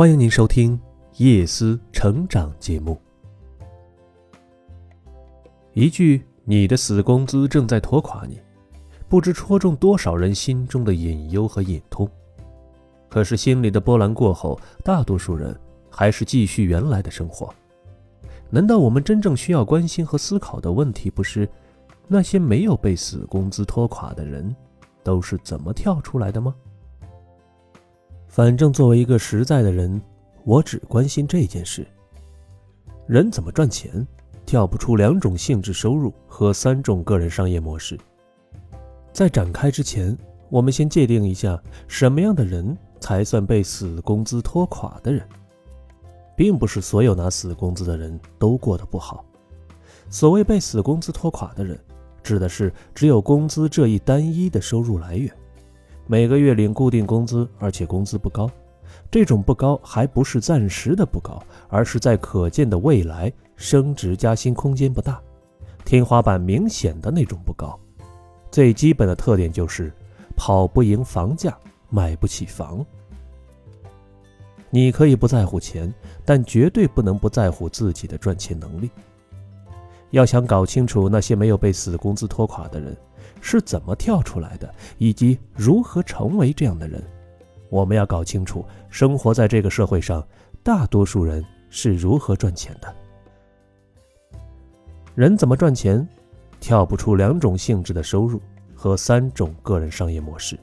欢迎您收听夜思成长节目。一句“你的死工资正在拖垮你”，不知戳中多少人心中的隐忧和隐痛。可是心里的波澜过后，大多数人还是继续原来的生活。难道我们真正需要关心和思考的问题，不是那些没有被死工资拖垮的人都是怎么跳出来的吗？反正作为一个实在的人，我只关心这件事：人怎么赚钱，跳不出两种性质收入和三种个人商业模式。在展开之前，我们先界定一下什么样的人。才算被死工资拖垮的人，并不是所有拿死工资的人都过得不好。所谓被死工资拖垮的人，指的是只有工资这一单一的收入来源，每个月领固定工资，而且工资不高。这种不高还不是暂时的不高，而是在可见的未来升职加薪空间不大，天花板明显的那种不高。最基本的特点就是跑不赢房价。买不起房，你可以不在乎钱，但绝对不能不在乎自己的赚钱能力。要想搞清楚那些没有被死工资拖垮的人是怎么跳出来的，以及如何成为这样的人，我们要搞清楚生活在这个社会上大多数人是如何赚钱的。人怎么赚钱，跳不出两种性质的收入和三种个人商业模式。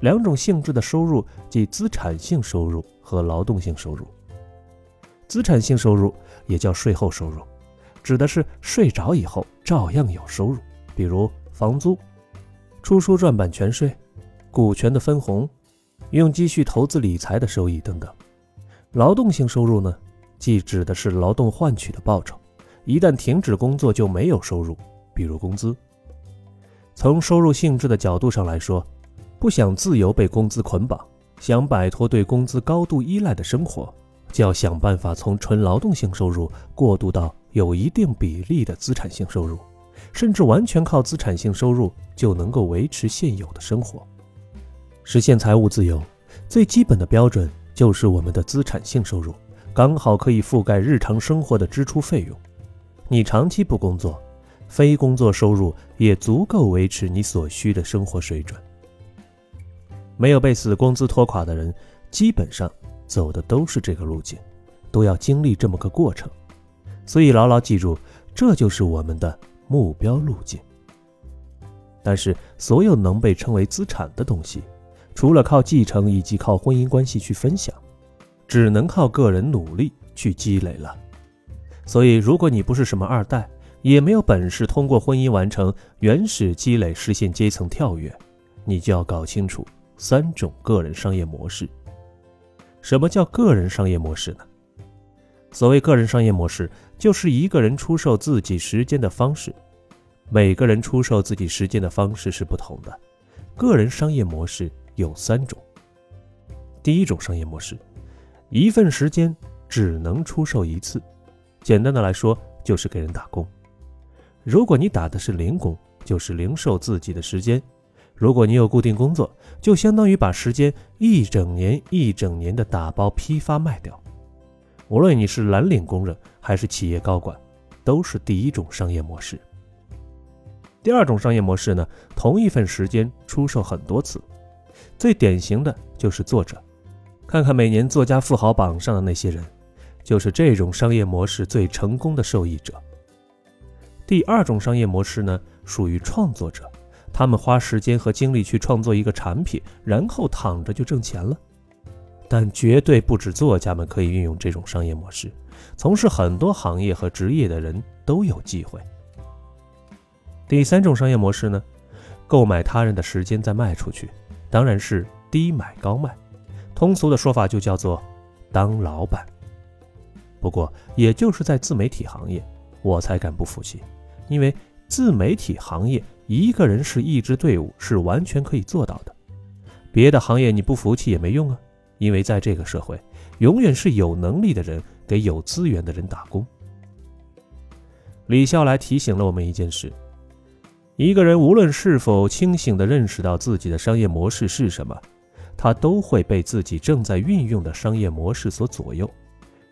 两种性质的收入，即资产性收入和劳动性收入。资产性收入也叫税后收入，指的是睡着以后照样有收入，比如房租、出书赚版权税、股权的分红、用积蓄投资理财的收益等等。劳动性收入呢，即指的是劳动换取的报酬，一旦停止工作就没有收入，比如工资。从收入性质的角度上来说。不想自由被工资捆绑，想摆脱对工资高度依赖的生活，就要想办法从纯劳动性收入过渡到有一定比例的资产性收入，甚至完全靠资产性收入就能够维持现有的生活。实现财务自由，最基本的标准就是我们的资产性收入刚好可以覆盖日常生活的支出费用。你长期不工作，非工作收入也足够维持你所需的生活水准。没有被死工资拖垮的人，基本上走的都是这个路径，都要经历这么个过程。所以牢牢记住，这就是我们的目标路径。但是，所有能被称为资产的东西，除了靠继承以及靠婚姻关系去分享，只能靠个人努力去积累了。所以，如果你不是什么二代，也没有本事通过婚姻完成原始积累，实现阶层跳跃，你就要搞清楚。三种个人商业模式。什么叫个人商业模式呢？所谓个人商业模式，就是一个人出售自己时间的方式。每个人出售自己时间的方式是不同的。个人商业模式有三种。第一种商业模式，一份时间只能出售一次。简单的来说，就是给人打工。如果你打的是零工，就是零售自己的时间。如果你有固定工作，就相当于把时间一整年一整年的打包批发卖掉。无论你是蓝领工人还是企业高管，都是第一种商业模式。第二种商业模式呢，同一份时间出售很多次，最典型的就是作者。看看每年作家富豪榜上的那些人，就是这种商业模式最成功的受益者。第二种商业模式呢，属于创作者。他们花时间和精力去创作一个产品，然后躺着就挣钱了。但绝对不止作家们可以运用这种商业模式，从事很多行业和职业的人都有机会。第三种商业模式呢，购买他人的时间再卖出去，当然是低买高卖，通俗的说法就叫做当老板。不过，也就是在自媒体行业，我才敢不服气，因为自媒体行业。一个人是一支队伍，是完全可以做到的。别的行业你不服气也没用啊，因为在这个社会，永远是有能力的人给有资源的人打工。李笑来提醒了我们一件事：一个人无论是否清醒地认识到自己的商业模式是什么，他都会被自己正在运用的商业模式所左右，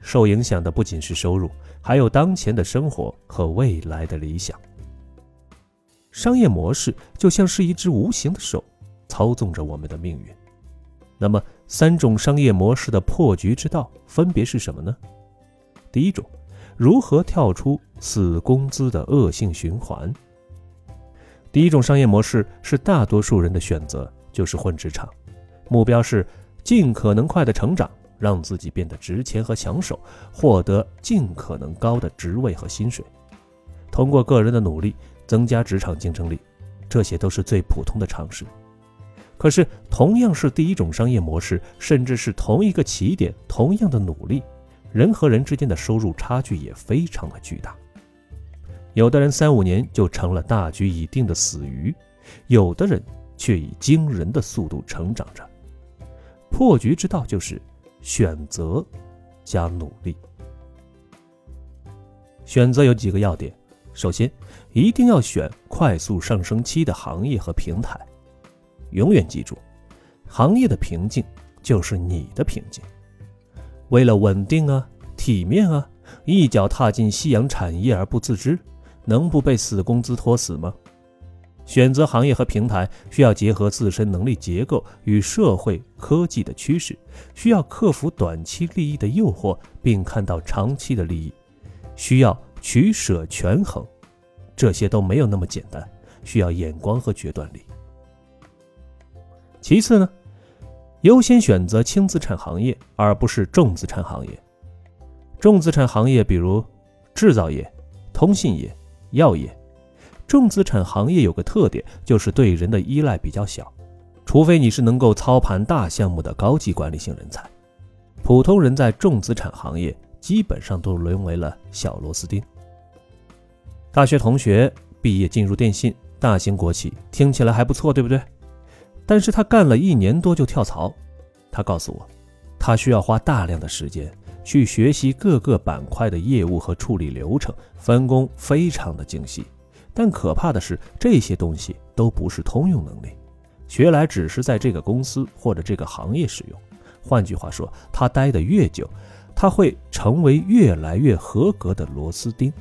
受影响的不仅是收入，还有当前的生活和未来的理想。商业模式就像是一只无形的手，操纵着我们的命运。那么，三种商业模式的破局之道分别是什么呢？第一种，如何跳出死工资的恶性循环？第一种商业模式是大多数人的选择，就是混职场，目标是尽可能快的成长，让自己变得值钱和抢手，获得尽可能高的职位和薪水，通过个人的努力增加职场竞争力，这些都是最普通的常识。可是，同样是第一种商业模式，甚至是同一个起点，同样的努力，人和人之间的收入差距也非常的巨大。有的人三五年就成了大局已定的死鱼，有的人却以惊人的速度成长着。破局之道就是选择加努力。选择有几个要点：首先，一定要选快速上升期的行业和平台。永远记住，行业的瓶颈就是你的瓶颈。为了稳定啊、体面啊，一脚踏进夕阳产业而不自知。能不被死工资拖死吗？选择行业和平台需要结合自身能力结构与社会科技的趋势，需要克服短期利益的诱惑，并看到长期的利益，需要取舍权衡，这些都没有那么简单，需要眼光和决断力。其次呢，优先选择轻资产行业，而不是重资产行业。重资产行业比如制造业、通信业。药业、重资产行业有个特点，就是对人的依赖比较小，除非你是能够操盘大项目的高级管理性人才。普通人在重资产行业基本上都沦为了小螺丝钉。大学同学毕业进入电信大型国企，听起来还不错，对不对？但是他干了一年多就跳槽，他告诉我，他需要花大量的时间。去学习各个板块的业务和处理流程，分工非常的精细。但可怕的是，这些东西都不是通用能力，学来只是在这个公司或者这个行业使用。换句话说，他待得越久，他会成为越来越合格的螺丝钉，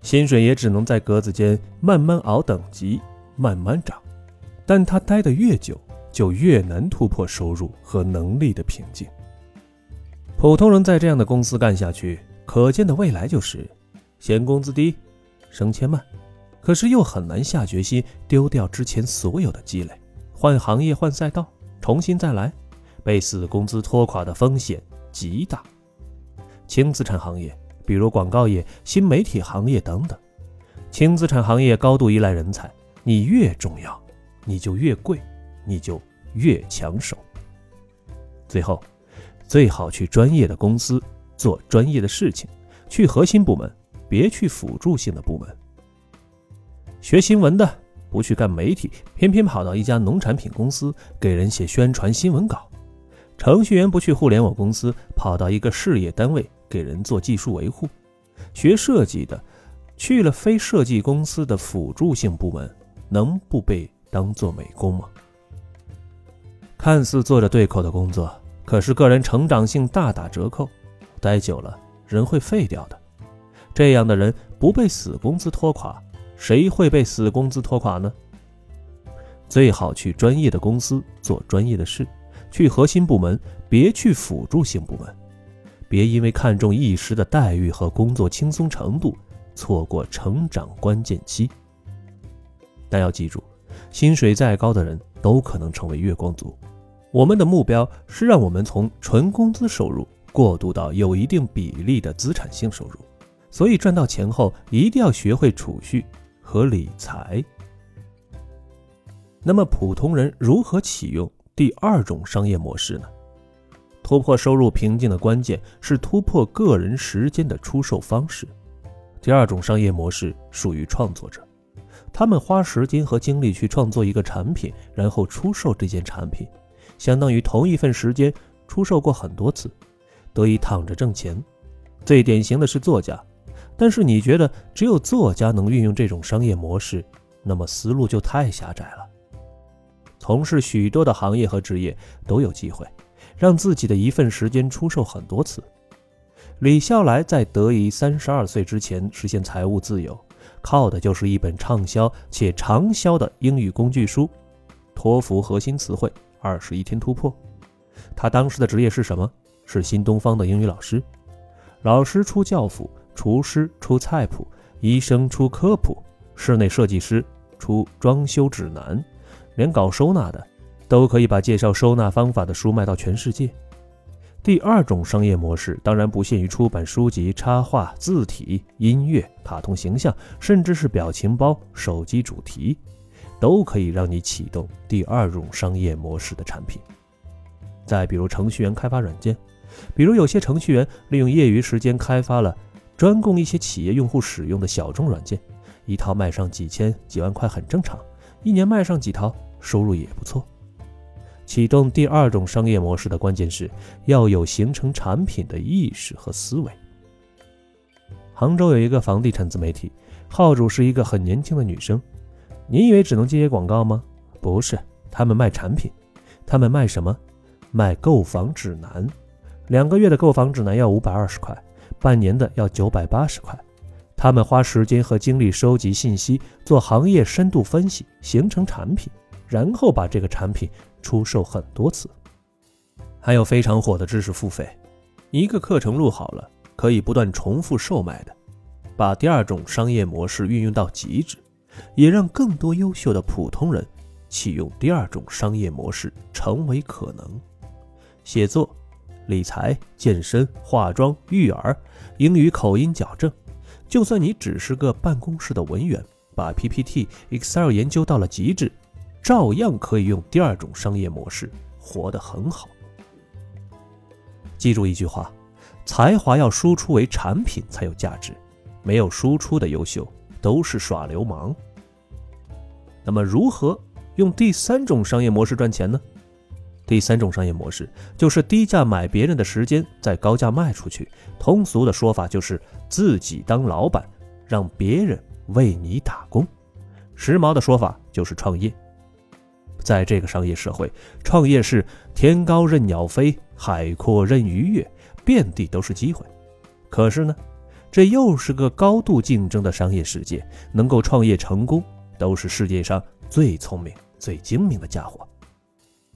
薪水也只能在格子间慢慢熬等级，慢慢涨。但他待得越久，就越难突破收入和能力的瓶颈。普通人在这样的公司干下去，可见的未来就是嫌工资低、升迁慢，可是又很难下决心丢掉之前所有的积累，换行业、换赛道，重新再来，被死工资拖垮的风险极大。轻资产行业，比如广告业、新媒体行业等等，轻资产行业高度依赖人才，你越重要，你就越贵，你就越抢手。最后。最好去专业的公司做专业的事情，去核心部门，别去辅助性的部门。学新闻的不去干媒体，偏偏跑到一家农产品公司给人写宣传新闻稿；程序员不去互联网公司，跑到一个事业单位给人做技术维护；学设计的去了非设计公司的辅助性部门，能不被当做美工吗？看似做着对口的工作。可是个人成长性大打折扣，待久了人会废掉的。这样的人不被死工资拖垮，谁会被死工资拖垮呢？最好去专业的公司做专业的事，去核心部门，别去辅助性部门。别因为看重一时的待遇和工作轻松程度，错过成长关键期。但要记住，薪水再高的人都可能成为月光族。我们的目标是让我们从纯工资收入过渡到有一定比例的资产性收入，所以赚到钱后一定要学会储蓄和理财。那么，普通人如何启用第二种商业模式呢？突破收入瓶颈的关键是突破个人时间的出售方式。第二种商业模式属于创作者，他们花时间和精力去创作一个产品，然后出售这件产品。相当于同一份时间出售过很多次，得以躺着挣钱。最典型的是作家，但是你觉得只有作家能运用这种商业模式，那么思路就太狭窄了。从事许多的行业和职业都有机会，让自己的一份时间出售很多次。李笑来在得以三十二岁之前实现财务自由，靠的就是一本畅销且长销的英语工具书《托福核心词汇二十一天突破》。他当时的职业是什么？是新东方的英语老师。老师出教辅，厨师出菜谱，医生出科普，室内设计师出装修指南，连搞收纳的都可以把介绍收纳方法的书卖到全世界。第二种商业模式当然不限于出版书籍、插画、字体、音乐、卡通形象，甚至是表情包、手机主题，都可以让你启动第二种商业模式的产品。再比如程序员开发软件，比如有些程序员利用业余时间开发了专供一些企业用户使用的小众软件，一套卖上几千、几万块很正常，一年卖上几套，收入也不错。启动第二种商业模式的关键是要有形成产品的意识和思维。杭州有一个房地产自媒体，号主是一个很年轻的女生。你以为只能接接广告吗？不是，他们卖产品。他们卖什么？卖购房指南。两个月的购房指南要五百二十块，半年的要九百八十块。他们花时间和精力收集信息，做行业深度分析，形成产品，然后把这个产品。出售很多次，还有非常火的知识付费，一个课程录好了可以不断重复售卖的，把第二种商业模式运用到极致，也让更多优秀的普通人启用第二种商业模式成为可能。写作、理财、健身、化妆、育儿、英语口音矫正，就算你只是个办公室的文员，把 PPT、Excel 研究到了极致。照样可以用第二种商业模式活得很好。记住一句话：才华要输出为产品才有价值，没有输出的优秀都是耍流氓。那么，如何用第三种商业模式赚钱呢？第三种商业模式就是低价买别人的时间，再高价卖出去。通俗的说法就是自己当老板，让别人为你打工。时髦的说法就是创业。在这个商业社会，创业是天高任鸟飞，海阔任鱼跃，遍地都是机会。可是呢，这又是个高度竞争的商业世界，能够创业成功，都是世界上最聪明、最精明的家伙。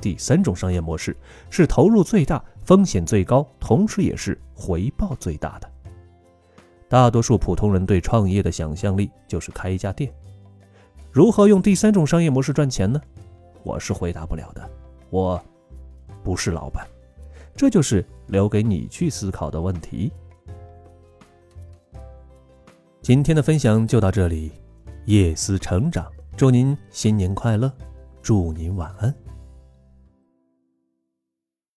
第三种商业模式是投入最大、风险最高，同时也是回报最大的。大多数普通人对创业的想象力就是开一家店。如何用第三种商业模式赚钱呢？我是回答不了的，我不是老板，这就是留给你去思考的问题。今天的分享就到这里，夜思成长，祝您新年快乐，祝您晚安。